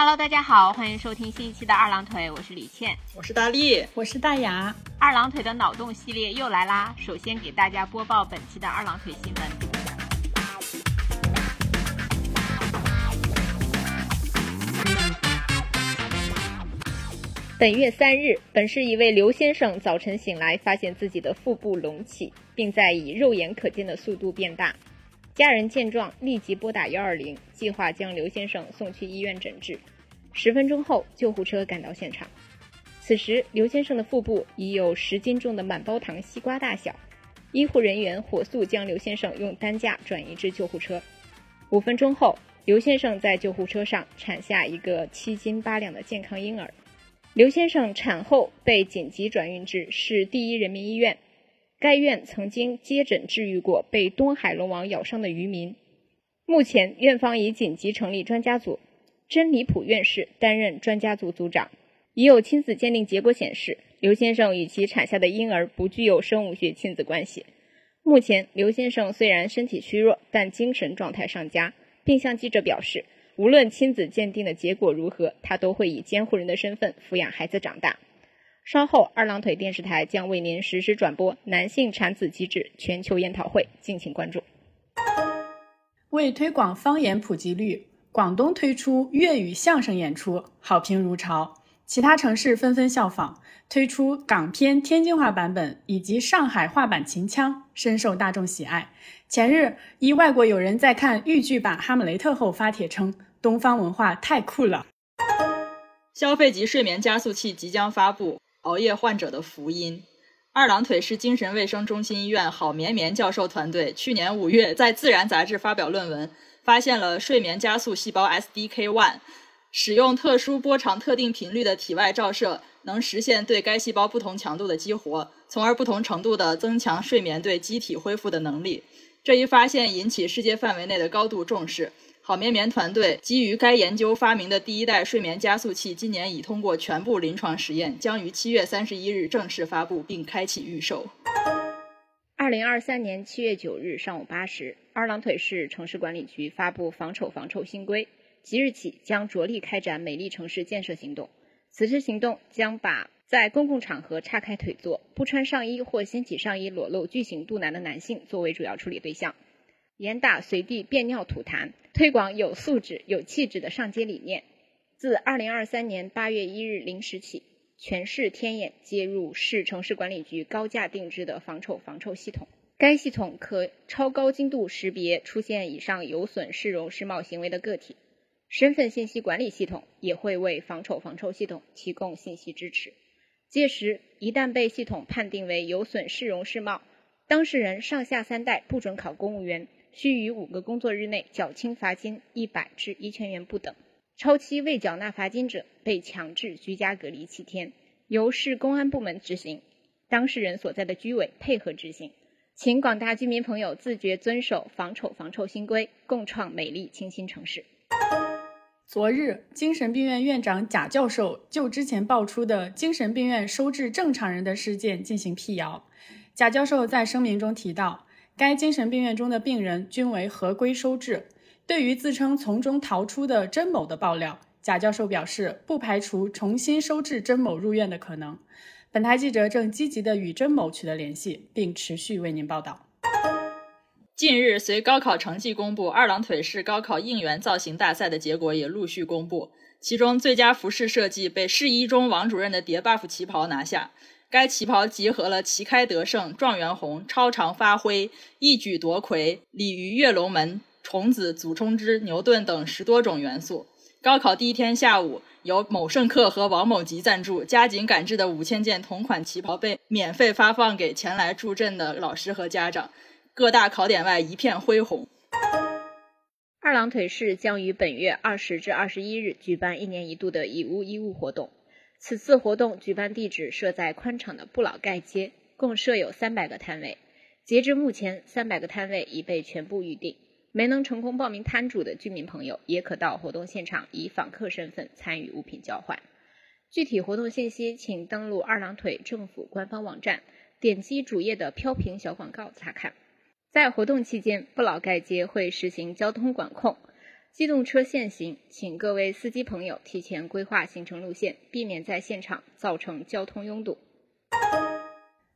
Hello，大家好，欢迎收听新一期的二郎腿，我是李倩，我是大力，我是大牙。二郎腿的脑洞系列又来啦！首先给大家播报本期的二郎腿新闻。本月三日，本市一位刘先生早晨醒来，发现自己的腹部隆起，并在以肉眼可见的速度变大。家人见状，立即拨打幺二零，计划将刘先生送去医院诊治。十分钟后，救护车赶到现场。此时，刘先生的腹部已有十斤重的满包糖西瓜大小。医护人员火速将刘先生用担架转移至救护车。五分钟后，刘先生在救护车上产下一个七斤八两的健康婴儿。刘先生产后被紧急转运至市第一人民医院。该院曾经接诊治愈过被东海龙王咬伤的渔民。目前，院方已紧急成立专家组，真理普院士担任专家组组长。已有亲子鉴定结果显示，刘先生与其产下的婴儿不具有生物学亲子关系。目前，刘先生虽然身体虚弱，但精神状态尚佳，并向记者表示，无论亲子鉴定的结果如何，他都会以监护人的身份抚养孩子长大。稍后，二郎腿电视台将为您实时转播男性产子机制全球研讨会，敬请关注。为推广方言普及率，广东推出粤语相声演出，好评如潮，其他城市纷纷效仿，推出港片天津话版本以及上海话版秦腔，深受大众喜爱。前日，一外国友人在看豫剧版《哈姆雷特》后发帖称：“东方文化太酷了。”消费级睡眠加速器即将发布。熬夜患者的福音。二郎腿是精神卫生中心医院郝绵绵教授团队去年五月在《自然》杂志发表论文，发现了睡眠加速细胞 SDK1，使用特殊波长、特定频率的体外照射，能实现对该细胞不同强度的激活，从而不同程度地增强睡眠对机体恢复的能力。这一发现引起世界范围内的高度重视。好眠眠团队基于该研究发明的第一代睡眠加速器，今年已通过全部临床实验，将于七月三十一日正式发布并开启预售。二零二三年七月九日上午八时，二郎腿市城市管理局发布防丑防臭新规，即日起将着力开展美丽城市建设行动。此次行动将把在公共场合叉开腿坐、不穿上衣或掀起上衣裸露巨型肚腩的男性作为主要处理对象。严打随地便尿吐痰，推广有素质、有气质的上街理念。自二零二三年八月一日零时起，全市天眼接入市城市管理局高价定制的防丑防臭系统。该系统可超高精度识别出现以上有损市容市貌行为的个体。身份信息管理系统也会为防丑防臭系统提供信息支持。届时，一旦被系统判定为有损市容市貌，当事人上下三代不准考公务员。需于五个工作日内缴清罚金一百至一千元不等，超期未缴纳罚金者被强制居家隔离七天，由市公安部门执行，当事人所在的居委配合执行。请广大居民朋友自觉遵守防丑防臭新规，共创美丽清新城市。昨日，精神病院院长贾教授就之前爆出的精神病院收治正常人的事件进行辟谣。贾教授在声明中提到。该精神病院中的病人均为合规收治。对于自称从中逃出的甄某的爆料，贾教授表示不排除重新收治甄某入院的可能。本台记者正积极的与甄某取得联系，并持续为您报道。近日，随高考成绩公布，二郎腿市高考应援造型大赛的结果也陆续公布，其中最佳服饰设计被市一中王主任的叠 buff 旗袍拿下。该旗袍集合了旗开得胜、状元红、超常发挥、一举夺魁、鲤鱼跃龙门、虫子祖冲之、牛顿等十多种元素。高考第一天下午，由某盛客和王某吉赞助，加紧赶制的五千件同款旗袍被免费发放给前来助阵的老师和家长。各大考点外一片恢宏。二郎腿市将于本月二十至二十一日举办一年一度的以物易物活动。此次活动举办地址设在宽敞的不老盖街，共设有三百个摊位。截至目前，三百个摊位已被全部预定。没能成功报名摊主的居民朋友，也可到活动现场以访客身份参与物品交换。具体活动信息，请登录二郎腿政府官方网站，点击主页的飘屏小广告查看。在活动期间，不老盖街会实行交通管控。机动车限行，请各位司机朋友提前规划行程路线，避免在现场造成交通拥堵。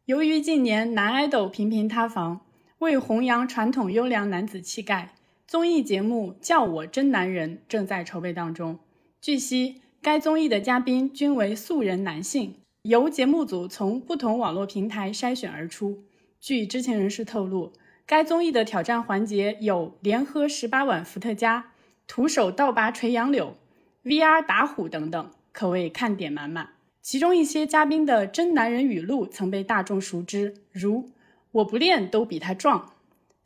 由于近年男爱豆频频塌房，为弘扬传统优良男子气概，综艺节目《叫我真男人》正在筹备当中。据悉，该综艺的嘉宾均为素人男性，由节目组从不同网络平台筛选而出。据知情人士透露，该综艺的挑战环节有连喝十八碗伏特加。徒手倒拔垂杨柳、VR 打虎等等，可谓看点满满。其中一些嘉宾的真男人语录曾被大众熟知，如“我不练都比他壮”，“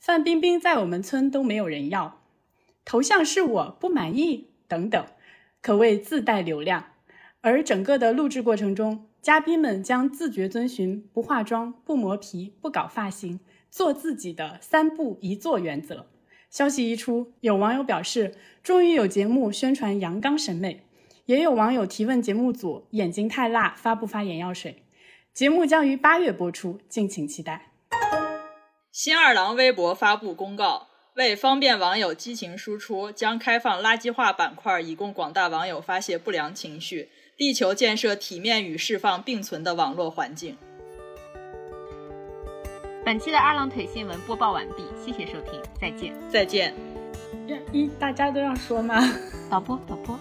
范冰冰在我们村都没有人要”，“头像是我不满意”等等，可谓自带流量。而整个的录制过程中，嘉宾们将自觉遵循不化妆、不磨皮、不搞发型，做自己的“三不一做”原则。消息一出，有网友表示终于有节目宣传阳刚审美，也有网友提问节目组眼睛太辣发不发眼药水。节目将于八月播出，敬请期待。新二郎微博发布公告，为方便网友激情输出，将开放垃圾话板块，以供广大网友发泄不良情绪，力求建设体面与释放并存的网络环境。本期的二郎腿新闻播报完毕，谢谢收听，再见，再见。一大家都要说吗？导播，导播。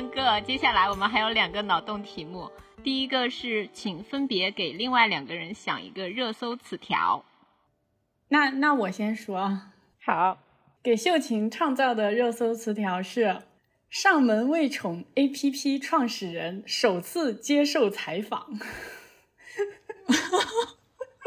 三个，接下来我们还有两个脑洞题目。第一个是，请分别给另外两个人想一个热搜词条。那那我先说，好，给秀琴创造的热搜词条是“上门喂宠 APP 创始人首次接受采访”。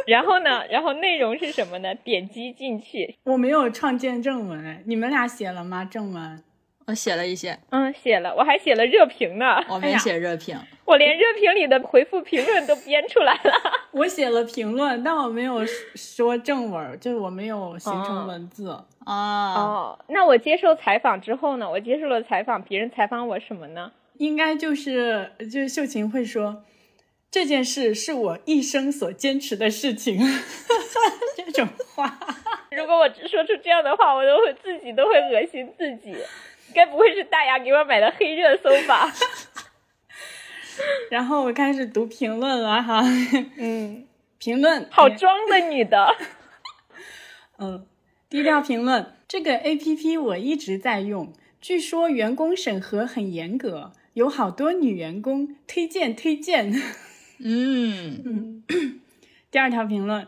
然后呢？然后内容是什么呢？点击进去。我没有创建正文，你们俩写了吗？正文？我写了一些，嗯，写了，我还写了热评呢。我没写热评，我连热评里的回复评论都编出来了。我写了评论，但我没有说正文，就是我没有形成文字啊。哦，那我接受采访之后呢？我接受了采访，别人采访我什么呢？应该就是就是秀琴会说这件事是我一生所坚持的事情，这种话。如果我说出这样的话，我都会自己都会恶心自己。该不会是大牙给我买的黑热搜吧？然后我开始读评论了哈，嗯，评论好装的女的，嗯，低调评论，这个 A P P 我一直在用，据说员工审核很严格，有好多女员工，推荐推荐，嗯嗯，第二条评论，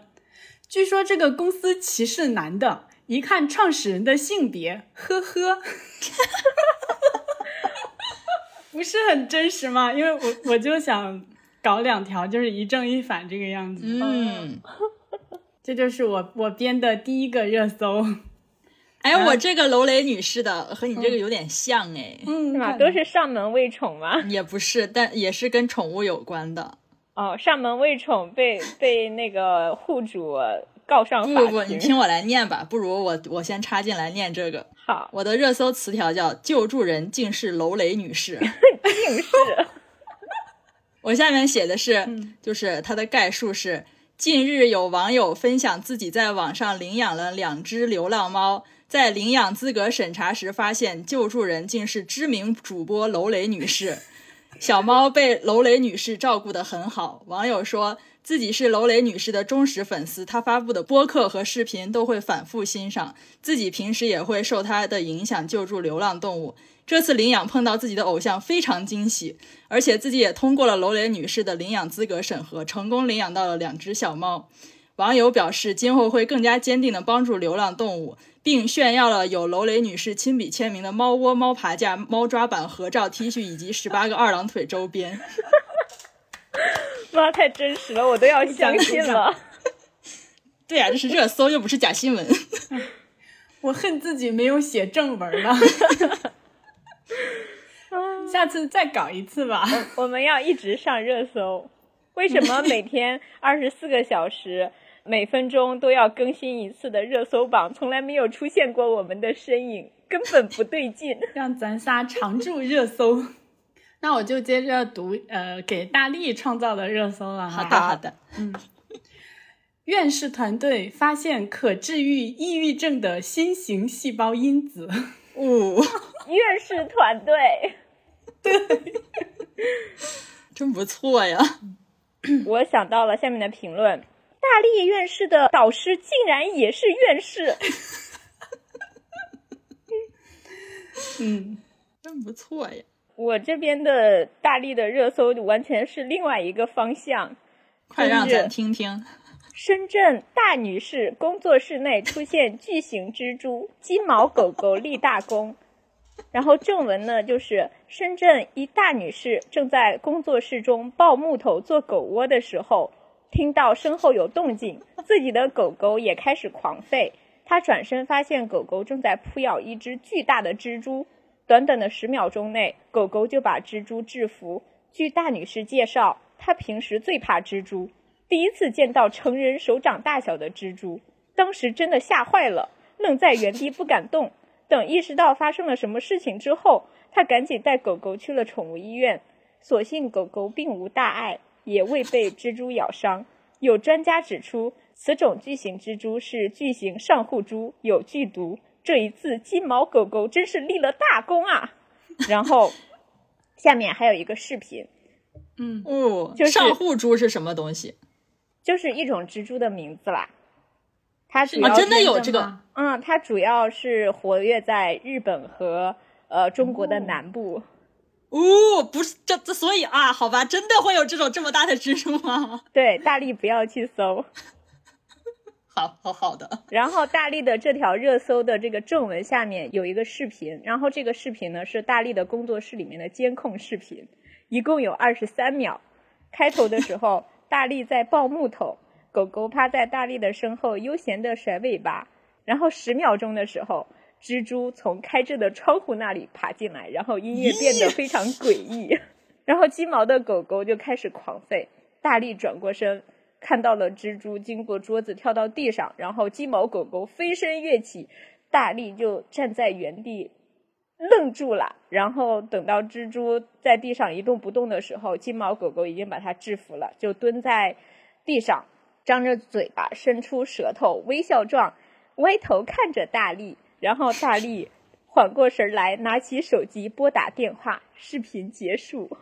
据说这个公司歧视男的。一看创始人的性别，呵呵，不是很真实吗？因为我我就想搞两条，就是一正一反这个样子。嗯，这就是我我编的第一个热搜。哎，我这个楼雷女士的和你这个有点像哎，嗯，是吧？都是上门喂宠吗？也不是，但也是跟宠物有关的。哦，上门喂宠被被那个户主。告上不不不，你听我来念吧。不如我我先插进来念这个。好，我的热搜词条叫“救助人竟是楼雷女士”。竟是。我下面写的是，就是它的概述是：近日有网友分享自己在网上领养了两只流浪猫，在领养资格审查时发现救助人竟是知名主播楼雷女士。小猫被楼雷女士照顾得很好。网友说。自己是楼雷女士的忠实粉丝，她发布的播客和视频都会反复欣赏。自己平时也会受她的影响救助流浪动物。这次领养碰到自己的偶像，非常惊喜，而且自己也通过了楼雷女士的领养资格审核，成功领养到了两只小猫。网友表示，今后会更加坚定地帮助流浪动物，并炫耀了有楼雷女士亲笔签名的猫窝、猫爬架、猫抓板合照 T 恤以及十八个二郎腿周边。妈，太真实了，我都要相信了。对呀，这是热搜，又不是假新闻。我恨自己没有写正文了。下次再搞一次吧。我们要一直上热搜。为什么每天二十四个小时每分钟都要更新一次的热搜榜，从来没有出现过我们的身影，根本不对劲。让咱仨常驻热搜。那我就接着读，呃，给大力创造的热搜了。好的，好的。嗯，院士团队发现可治愈抑郁症的新型细胞因子。哦，院士团队，对，真不错呀。我想到了下面的评论：大力院士的导师竟然也是院士。嗯，真不错呀。我这边的大力的热搜完全是另外一个方向，快让咱听听。深圳大女士工作室内出现巨型蜘蛛，金毛狗狗立大功。然后正文呢，就是深圳一大女士正在工作室中抱木头做狗窝的时候，听到身后有动静，自己的狗狗也开始狂吠。她转身发现狗狗正在扑咬一只巨大的蜘蛛。短短的十秒钟内，狗狗就把蜘蛛制服。据大女士介绍，她平时最怕蜘蛛，第一次见到成人手掌大小的蜘蛛，当时真的吓坏了，愣在原地不敢动。等意识到发生了什么事情之后，她赶紧带狗狗去了宠物医院。所幸狗狗并无大碍，也未被蜘蛛咬伤。有专家指出，此种巨型蜘蛛是巨型上户蛛，有剧毒。这一次金毛狗狗真是立了大功啊！然后下面还有一个视频，嗯哦，就是上户蛛是什么东西？就是一种蜘蛛的名字啦。它主要、啊真的有这个嗯，它主要是活跃在日本和呃中国的南部。哦，不是这这，所以啊，好吧，真的会有这种这么大的蜘蛛吗？对，大力不要去搜。好好好的，然后大力的这条热搜的这个正文下面有一个视频，然后这个视频呢是大力的工作室里面的监控视频，一共有二十三秒。开头的时候，大力在抱木头，狗狗趴在大力的身后悠闲的甩尾巴。然后十秒钟的时候，蜘蛛从开着的窗户那里爬进来，然后音乐变得非常诡异，然后金毛的狗狗就开始狂吠。大力转过身。看到了蜘蛛经过桌子跳到地上，然后金毛狗狗飞身跃起，大力就站在原地愣住了。然后等到蜘蛛在地上一动不动的时候，金毛狗狗已经把它制服了，就蹲在地上，张着嘴巴，伸出舌头，微笑状歪头看着大力。然后大力缓过神来，拿起手机拨打电话。视频结束。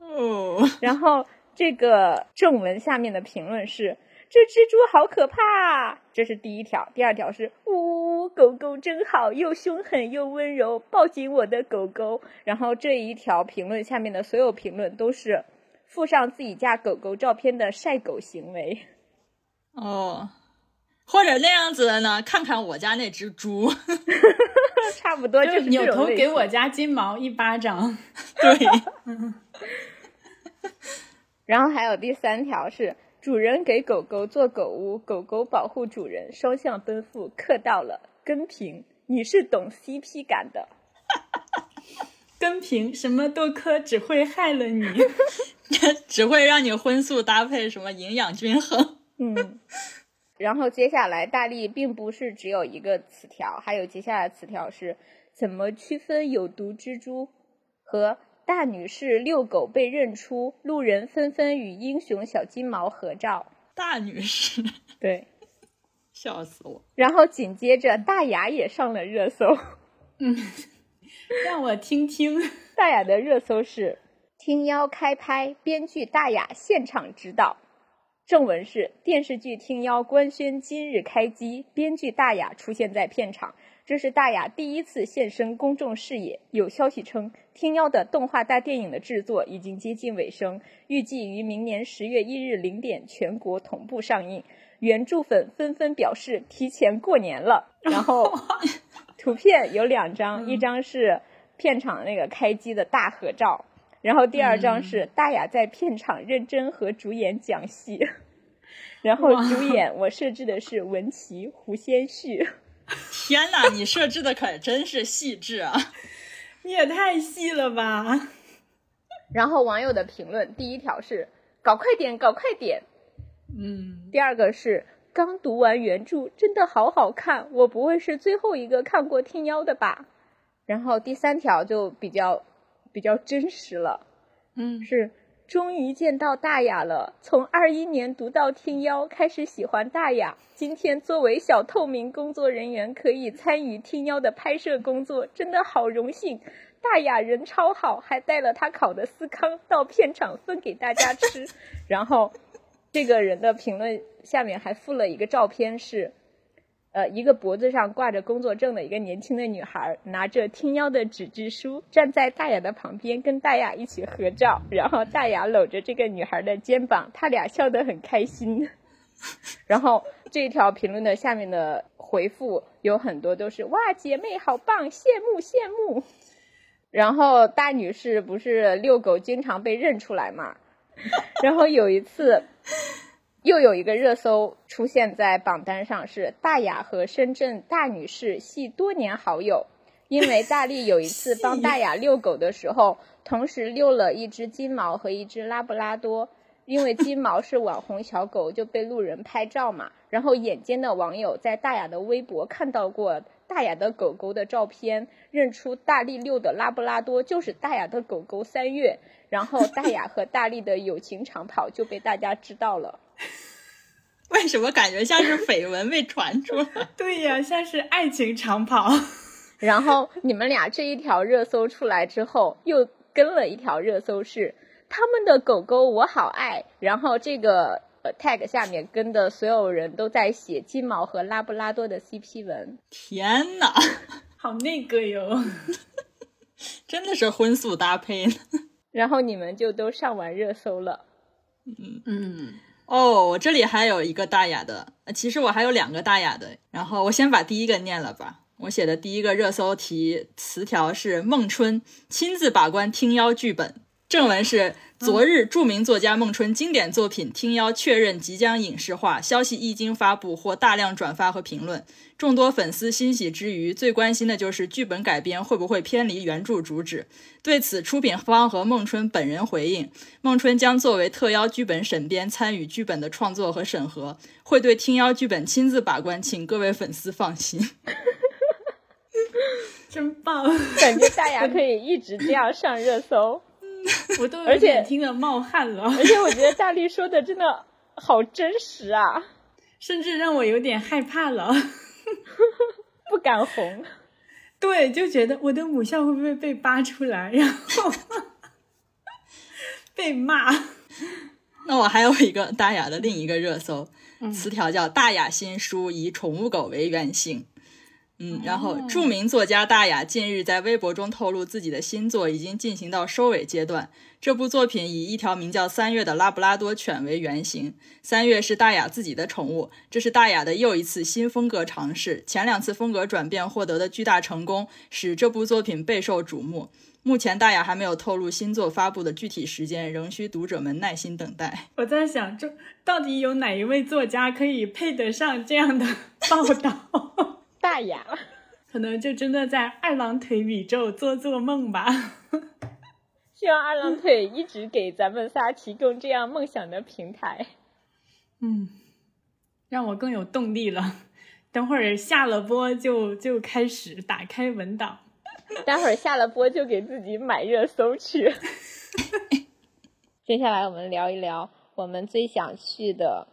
嗯，然后。这个正文下面的评论是：这蜘蛛好可怕。这是第一条，第二条是：呜，狗狗真好，又凶狠又温柔，抱紧我的狗狗。然后这一条评论下面的所有评论都是附上自己家狗狗照片的晒狗行为。哦，或者那样子的呢？看看我家那只猪，差不多就是扭头给我家金毛一巴掌。对。然后还有第三条是主人给狗狗做狗屋，狗狗保护主人，双向奔赴，客到了。跟平，你是懂 CP 感的。跟平什么都磕，只会害了你，只会让你荤素搭配，什么营养均衡。嗯。然后接下来大力并不是只有一个词条，还有接下来词条是怎么区分有毒蜘蛛和。大女士遛狗被认出，路人纷纷与英雄小金毛合照。大女士，对，笑死我。然后紧接着，大雅也上了热搜。嗯，让我听听。大雅的热搜是：听妖开拍，编剧大雅现场指导。正文是：电视剧《听妖》官宣今日开机，编剧大雅出现在片场。这是大雅第一次现身公众视野。有消息称，《听妖》的动画大电影的制作已经接近尾声，预计于明年十月一日零点全国同步上映。原著粉纷纷表示提前过年了。然后，图片有两张，一张是片场那个开机的大合照，然后第二张是大雅在片场认真和主演讲戏。然后主演我设置的是文琪、胡先煦。天哪，你设置的可真是细致啊！你也太细了吧！然后网友的评论，第一条是“搞快点，搞快点”，嗯，第二个是刚读完原著，真的好好看，我不会是最后一个看过《听妖》的吧？然后第三条就比较比较真实了，嗯，是终于见到大雅了。从二一年读到《听妖》，开始喜欢大雅。今天作为小透明工作人员，可以参与《听妖》的拍摄工作，真的好荣幸。大雅人超好，还带了他烤的司康到片场分给大家吃。然后，这个人的评论下面还附了一个照片，是，呃，一个脖子上挂着工作证的一个年轻的女孩，拿着听妖的纸质书，站在大雅的旁边，跟大雅一起合照。然后大雅搂着这个女孩的肩膀，他俩笑得很开心。然后这条评论的下面的回复有很多都是哇，姐妹好棒，羡慕羡慕。然后大女士不是遛狗经常被认出来嘛？然后有一次，又有一个热搜出现在榜单上，是大雅和深圳大女士系多年好友。因为大力有一次帮大雅遛狗的时候，同时遛了一只金毛和一只拉布拉多。因为金毛是网红小狗，就被路人拍照嘛。然后眼尖的网友在大雅的微博看到过大雅的狗狗的照片，认出大力遛的拉布拉多就是大雅的狗狗三月。然后大雅和大力的友情长跑就被大家知道了。为什么感觉像是绯闻被传出来？对呀，像是爱情长跑。然后你们俩这一条热搜出来之后，又跟了一条热搜是。他们的狗狗我好爱，然后这个呃 tag 下面跟的所有人都在写金毛和拉布拉多的 CP 文。天呐，好那个哟，真的是荤素搭配。然后你们就都上完热搜了。嗯嗯。哦，我这里还有一个大雅的，其实我还有两个大雅的。然后我先把第一个念了吧。我写的第一个热搜题词条是孟春亲自把关听妖剧本。正文是：昨日，著名作家孟春经典作品《听妖》确认即将影视化，消息一经发布，获大量转发和评论。众多粉丝欣喜之余，最关心的就是剧本改编会不会偏离原著主旨。对此，出品方和孟春本人回应：孟春将作为特邀剧本审编，参与剧本的创作和审核，会对《听妖》剧本亲自把关，请各位粉丝放心。真棒，感觉大雅可以一直这样 上热搜。我都而且听得冒汗了，而且我觉得大力说的真的好真实啊，甚至让我有点害怕了，不敢红。对，就觉得我的母校会不会被扒出来，然后被骂。那我还有一个大雅的另一个热搜词条叫“大雅新书以宠物狗为原型”。嗯，然后著名作家大雅近日在微博中透露，自己的新作已经进行到收尾阶段。这部作品以一条名叫三月的拉布拉多犬为原型，三月是大雅自己的宠物。这是大雅的又一次新风格尝试，前两次风格转变获得的巨大成功，使这部作品备受瞩目。目前大雅还没有透露新作发布的具体时间，仍需读者们耐心等待。我在想，这到底有哪一位作家可以配得上这样的报道？大雅，可能就真的在二郎腿宇宙做做梦吧。希望二郎腿一直给咱们仨提供这样梦想的平台。嗯，让我更有动力了。等会儿下了播就就开始打开文档，待会儿下了播就给自己买热搜去。接下来我们聊一聊我们最想去的。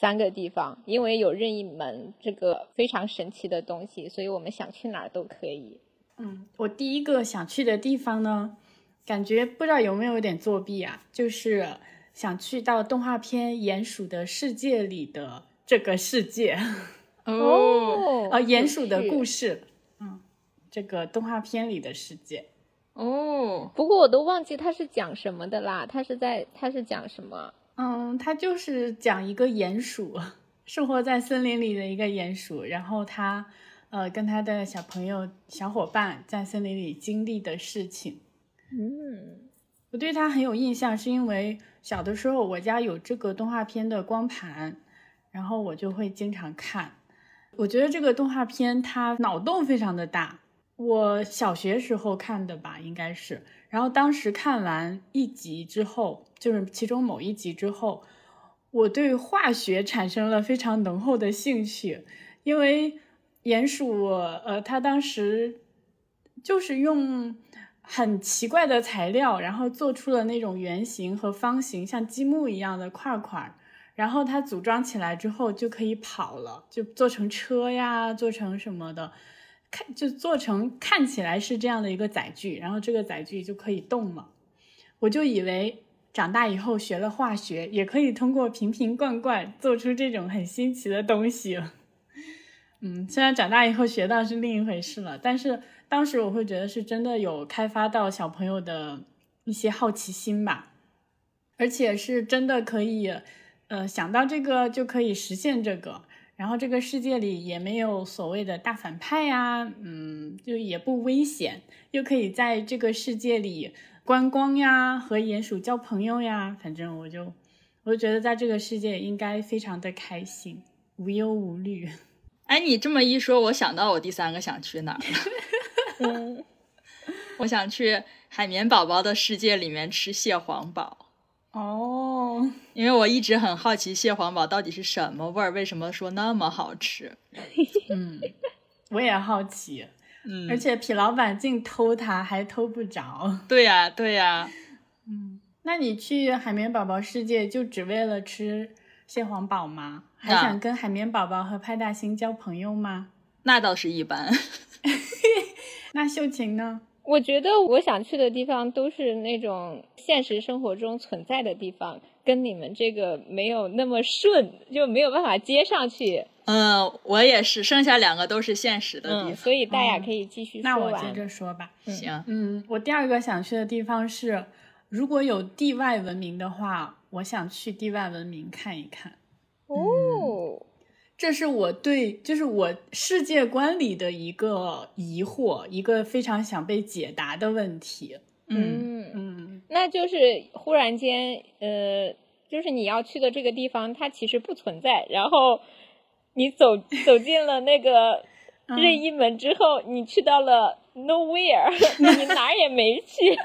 三个地方，因为有任意门这个非常神奇的东西，所以我们想去哪儿都可以。嗯，我第一个想去的地方呢，感觉不知道有没有点作弊啊，就是想去到动画片《鼹鼠的世界》里的这个世界。哦，啊，鼹鼠的故事，嗯，这个动画片里的世界。哦，不过我都忘记它是讲什么的啦，它是在它是讲什么？嗯，它就是讲一个鼹鼠生活在森林里的一个鼹鼠，然后他呃跟他的小朋友小伙伴在森林里经历的事情。嗯，我对它很有印象，是因为小的时候我家有这个动画片的光盘，然后我就会经常看。我觉得这个动画片它脑洞非常的大，我小学时候看的吧，应该是。然后当时看完一集之后，就是其中某一集之后，我对化学产生了非常浓厚的兴趣，因为鼹鼠，呃，它当时就是用很奇怪的材料，然后做出了那种圆形和方形，像积木一样的块块，然后它组装起来之后就可以跑了，就做成车呀，做成什么的，看就做成看起来是这样的一个载具，然后这个载具就可以动了，我就以为。长大以后学了化学，也可以通过瓶瓶罐罐做出这种很新奇的东西。嗯，虽然长大以后学到是另一回事了，但是当时我会觉得是真的有开发到小朋友的一些好奇心吧，而且是真的可以，呃，想到这个就可以实现这个，然后这个世界里也没有所谓的大反派呀，嗯，就也不危险，又可以在这个世界里。观光呀，和鼹鼠交朋友呀，反正我就，我就觉得在这个世界应该非常的开心，无忧无虑。哎，你这么一说，我想到我第三个想去哪儿了。嗯，我想去海绵宝宝的世界里面吃蟹黄堡。哦，因为我一直很好奇蟹黄堡到底是什么味儿，为什么说那么好吃？嗯，我也好奇。嗯而且痞老板净偷它，还偷不着。对呀，对呀。嗯，那你去海绵宝宝世界就只为了吃蟹黄堡吗？还想跟海绵宝宝和派大星交朋友吗？那倒是一般。那秀琴呢？我觉得我想去的地方都是那种现实生活中存在的地方，跟你们这个没有那么顺，就没有办法接上去。嗯，我也是，剩下两个都是现实的地方，所以大家可以继续说那我接着说吧。行，嗯，我第二个想去的地方是，如果有地外文明的话，我想去地外文明看一看。哦，这是我对，就是我世界观里的一个疑惑，一个非常想被解答的问题。嗯嗯，那就是忽然间，呃，就是你要去的这个地方，它其实不存在，然后。你走走进了那个任意门之后，你去到了 nowhere，你哪儿也没去。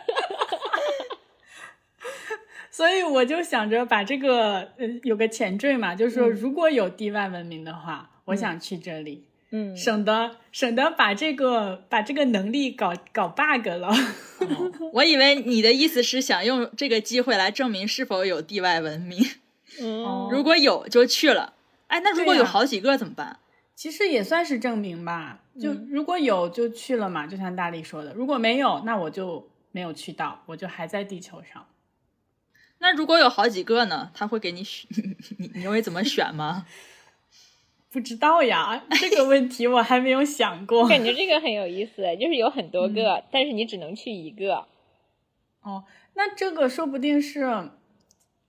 所以我就想着把这个呃有个前缀嘛，就是说如果有地外文明的话，我想去这里，嗯，省得省得把这个把这个能力搞搞 bug 了。我以为你的意思是想用这个机会来证明是否有地外文明。嗯，如果有就去了。哎，那如果有好几个怎么办？其实也算是证明吧。就如果有就去了嘛，就像大力说的。如果没有，那我就没有去到，我就还在地球上。那如果有好几个呢？他会给你选，你你会怎么选吗？不知道呀，这个问题我还没有想过。感觉这个很有意思，就是有很多个，但是你只能去一个。哦，那这个说不定是，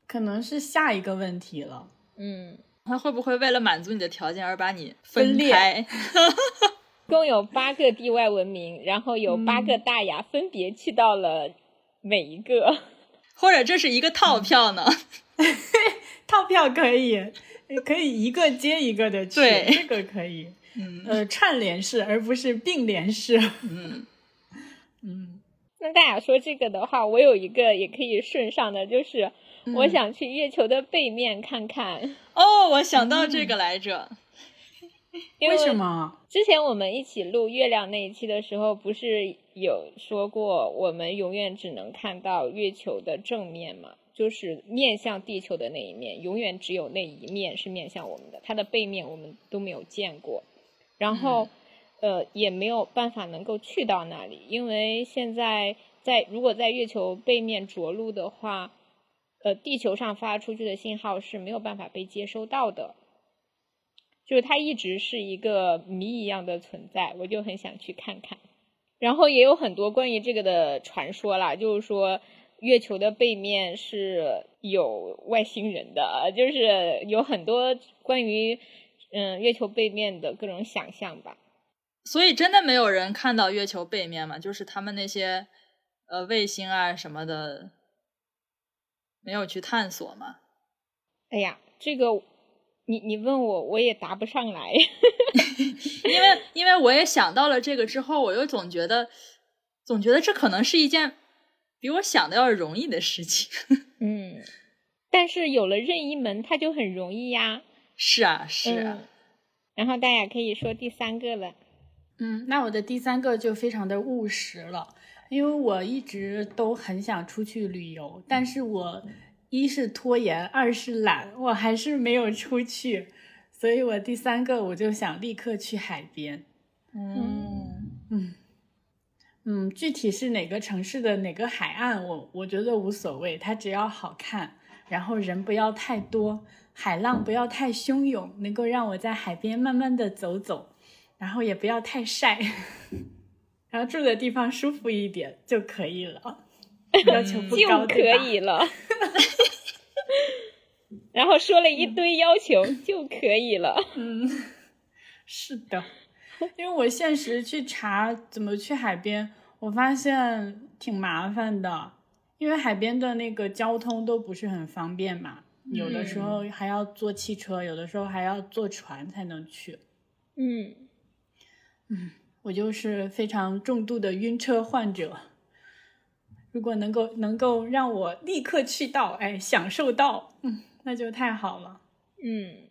可能是下一个问题了。嗯。他会不会为了满足你的条件而把你分开？共有八个地外文明，然后有八个大牙分别去到了每一个，或者这是一个套票呢？套票可以，可以一个接一个的去，这个可以。嗯，呃，串联式而不是并联式。嗯 嗯，那大家说这个的话，我有一个也可以顺上的，就是。我想去月球的背面看看哦，我想到这个来着。为什么？之前我们一起录月亮那一期的时候，不是有说过我们永远只能看到月球的正面嘛？就是面向地球的那一面，永远只有那一面是面向我们的，它的背面我们都没有见过。然后，呃，也没有办法能够去到那里，因为现在在如果在月球背面着陆的话。呃，地球上发出去的信号是没有办法被接收到的，就是它一直是一个谜一样的存在，我就很想去看看。然后也有很多关于这个的传说啦，就是说月球的背面是有外星人的，就是有很多关于嗯月球背面的各种想象吧。所以真的没有人看到月球背面吗？就是他们那些呃卫星啊什么的。没有去探索吗？哎呀，这个你你问我，我也答不上来。因为因为我也想到了这个之后，我又总觉得总觉得这可能是一件比我想的要容易的事情。嗯，但是有了任意门，它就很容易呀。是啊，是啊。然后大家可以说第三个了。嗯，那我的第三个就非常的务实了，因为我一直都很想出去旅游，但是我一是拖延，二是懒，我还是没有出去。所以我第三个我就想立刻去海边。嗯嗯嗯，具体是哪个城市的哪个海岸，我我觉得无所谓，它只要好看，然后人不要太多，海浪不要太汹涌，能够让我在海边慢慢的走走，然后也不要太晒，然后住的地方舒服一点就可以了，要求不高就可以了。然后说了一堆要求就可以了。嗯，是的，因为我现实去查怎么去海边，我发现挺麻烦的，因为海边的那个交通都不是很方便嘛，有的时候还要坐汽车，有的时候还要坐船才能去。嗯嗯，我就是非常重度的晕车患者，如果能够能够让我立刻去到，哎，享受到，嗯。那就太好了，嗯，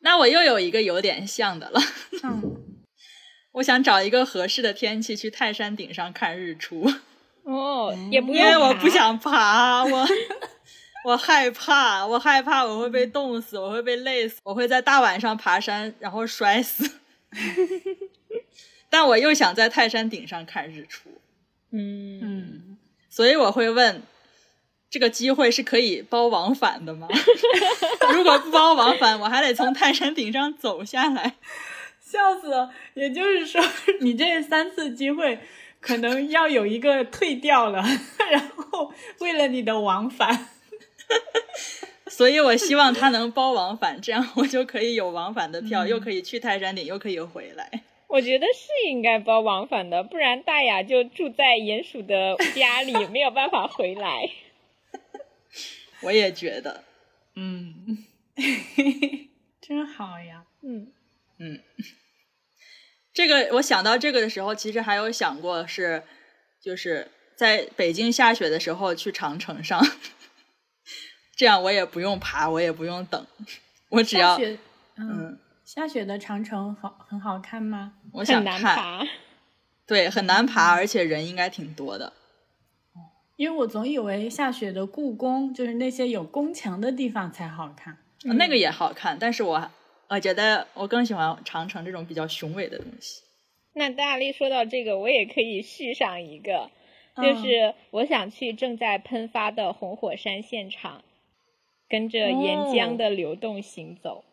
那我又有一个有点像的了，嗯，我想找一个合适的天气去泰山顶上看日出，哦，也不因为我不想爬，我 我害怕，我害怕我会被冻死，我会被累死，我会在大晚上爬山然后摔死，但我又想在泰山顶上看日出，嗯嗯，所以我会问。这个机会是可以包往返的吗？如果不包往返，我还得从泰山顶上走下来，笑死了。也就是说，你这三次机会可能要有一个退掉了，然后为了你的往返，所以我希望他能包往返，这样我就可以有往返的票，又可以去泰山顶，又可以回来。我觉得是应该包往返的，不然大雅就住在鼹鼠的家里，没有办法回来。我也觉得，嗯，真好呀，嗯嗯，这个我想到这个的时候，其实还有想过是，就是在北京下雪的时候去长城上，这样我也不用爬，我也不用等，我只要，嗯，下雪的长城好很好看吗？我想看，对，很难爬，而且人应该挺多的。因为我总以为下雪的故宫就是那些有宫墙的地方才好看，那个也好看，但是我我觉得我更喜欢长城这种比较雄伟的东西。那大力说到这个，我也可以续上一个，就是我想去正在喷发的红火山现场，跟着岩浆的流动行走，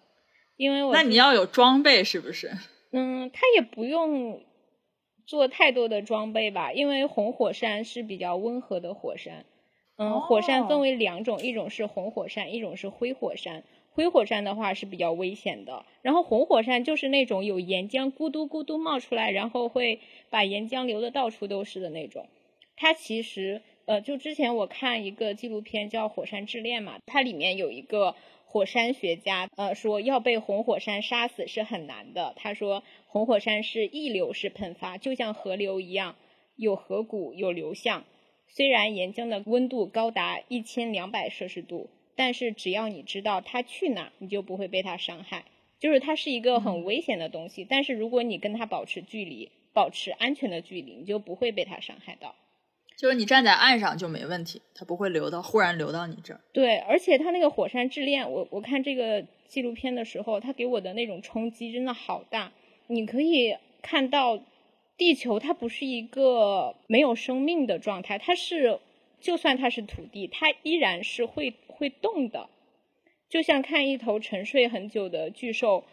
因为我那你要有装备是不是？嗯，它也不用。做太多的装备吧，因为红火山是比较温和的火山。嗯，火山分为两种，一种是红火山，一种是灰火山。灰火山的话是比较危险的，然后红火山就是那种有岩浆咕嘟咕嘟冒出来，然后会把岩浆流的到处都是的那种。它其实，呃，就之前我看一个纪录片叫《火山之恋》嘛，它里面有一个。火山学家呃说要被红火山杀死是很难的。他说红火山是溢流式喷发，就像河流一样，有河谷有流向。虽然岩浆的温度高达一千两百摄氏度，但是只要你知道它去哪，你就不会被它伤害。就是它是一个很危险的东西，但是如果你跟它保持距离，保持安全的距离，你就不会被它伤害到。就是你站在岸上就没问题，它不会流到忽然流到你这儿。对，而且它那个火山之恋，我我看这个纪录片的时候，它给我的那种冲击真的好大。你可以看到，地球它不是一个没有生命的状态，它是就算它是土地，它依然是会会动的，就像看一头沉睡很久的巨兽。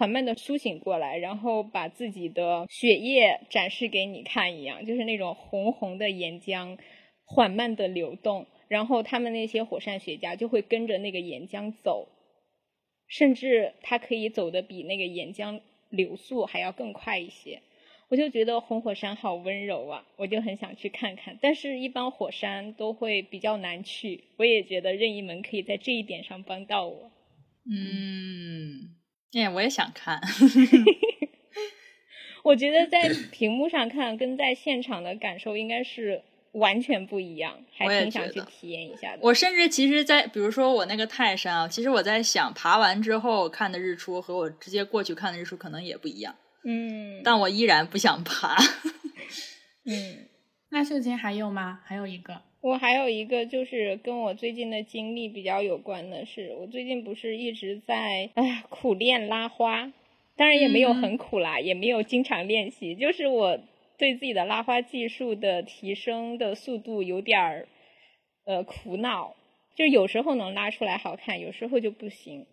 缓慢的苏醒过来，然后把自己的血液展示给你看一样，就是那种红红的岩浆缓慢的流动，然后他们那些火山学家就会跟着那个岩浆走，甚至它可以走的比那个岩浆流速还要更快一些。我就觉得红火山好温柔啊，我就很想去看看。但是，一般火山都会比较难去，我也觉得任意门可以在这一点上帮到我。嗯。哎，我也想看。我觉得在屏幕上看跟在现场的感受应该是完全不一样，还我也挺想去体验一下的。我甚至其实在，比如说我那个泰山啊，其实我在想，爬完之后看的日出和我直接过去看的日出可能也不一样，嗯但我依然不想爬。嗯，那秀琴还有吗？还有一个，我还有一个就是跟我最近的经历比较有关的是，我最近不是一直在哎苦练拉花，当然也没有很苦啦，也没有经常练习，就是我对自己的拉花技术的提升的速度有点儿呃苦恼，就有时候能拉出来好看，有时候就不行。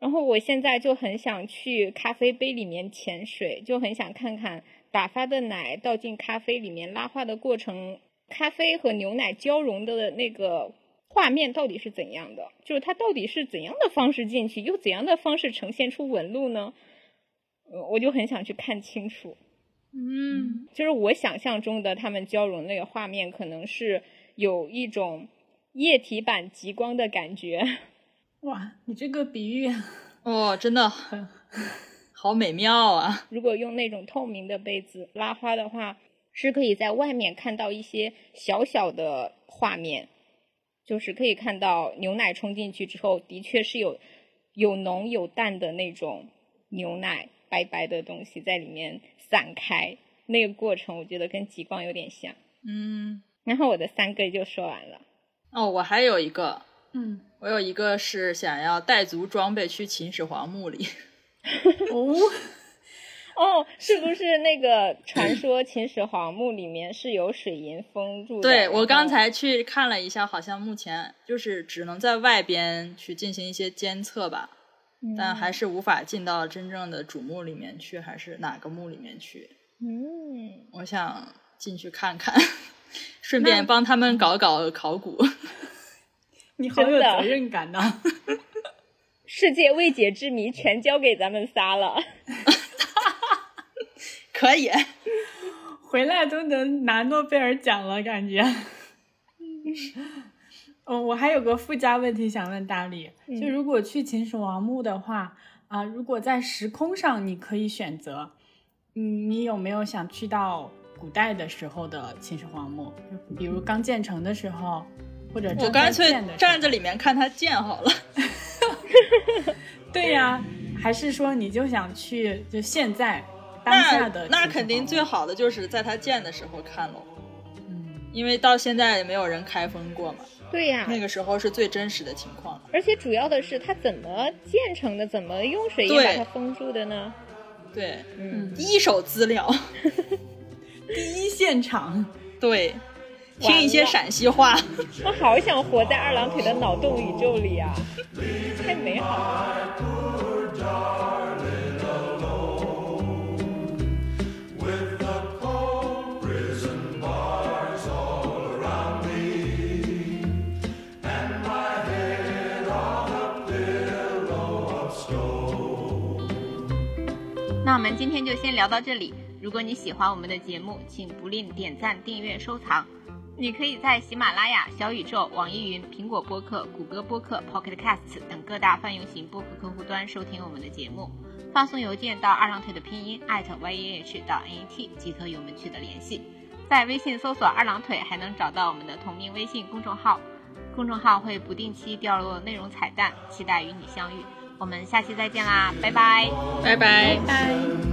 然后我现在就很想去咖啡杯里面潜水，就很想看看打发的奶倒进咖啡里面拉花的过程，咖啡和牛奶交融的那个画面到底是怎样的？就是它到底是怎样的方式进去，又怎样的方式呈现出纹路呢？呃我就很想去看清楚。嗯，就是我想象中的他们交融那个画面，可能是有一种液体版极光的感觉。哇，你这个比喻哦，真的很好美妙啊！如果用那种透明的杯子拉花的话，是可以在外面看到一些小小的画面，就是可以看到牛奶冲进去之后，的确是有有浓有淡的那种牛奶白白的东西在里面散开，那个过程我觉得跟极光有点像。嗯，然后我的三个就说完了。哦，我还有一个，嗯我有一个是想要带足装备去秦始皇墓里。哦，哦，是不是那个传说秦始皇墓里面是有水银封住的？对我刚才去看了一下，好像目前就是只能在外边去进行一些监测吧，但还是无法进到真正的主墓里面去，还是哪个墓里面去？嗯，我想进去看看，顺便帮他们搞搞考古。你好有责任感呐、世界未解之谜全交给咱们仨了。可以，回来都能拿诺贝尔奖了，感觉。嗯，我还有个附加问题想问大力，就如果去秦始皇墓的话，啊、如果在时空上你可以选择，嗯，你有没有想去到古代的时候的秦始皇墓，比如刚建成的时候，或者我干脆站在里面看他建好了。对呀、还是说你就想去就现在当下那的那肯定最好的就是在他建的时候看喽，嗯。因为到现在也没有人开封过嘛，对呀、那个时候是最真实的情况。而且主要的是它怎么建成的，怎么用水把它封住的呢？对，嗯，第一手资料，第一现场。对，听一些陕西话。我好想活在二郎腿的脑洞宇宙里啊，太美好了。那我们今天就先聊到这里。如果你喜欢我们的节目，请不吝点赞、订阅、收藏。你可以在喜马拉雅、小宇宙、网易云、苹果播客、谷歌播客、Pocket Casts 等各大泛用型播客客户端收听我们的节目。发送邮件到二郎腿的拼音 y a h 到 n e t 即可与我们取得联系。在微信搜索“二郎腿”，还能找到我们的同名微信公众号。公众号会不定期掉落内容彩蛋，期待与你相遇。我们下期再见啦，拜拜。拜拜。拜。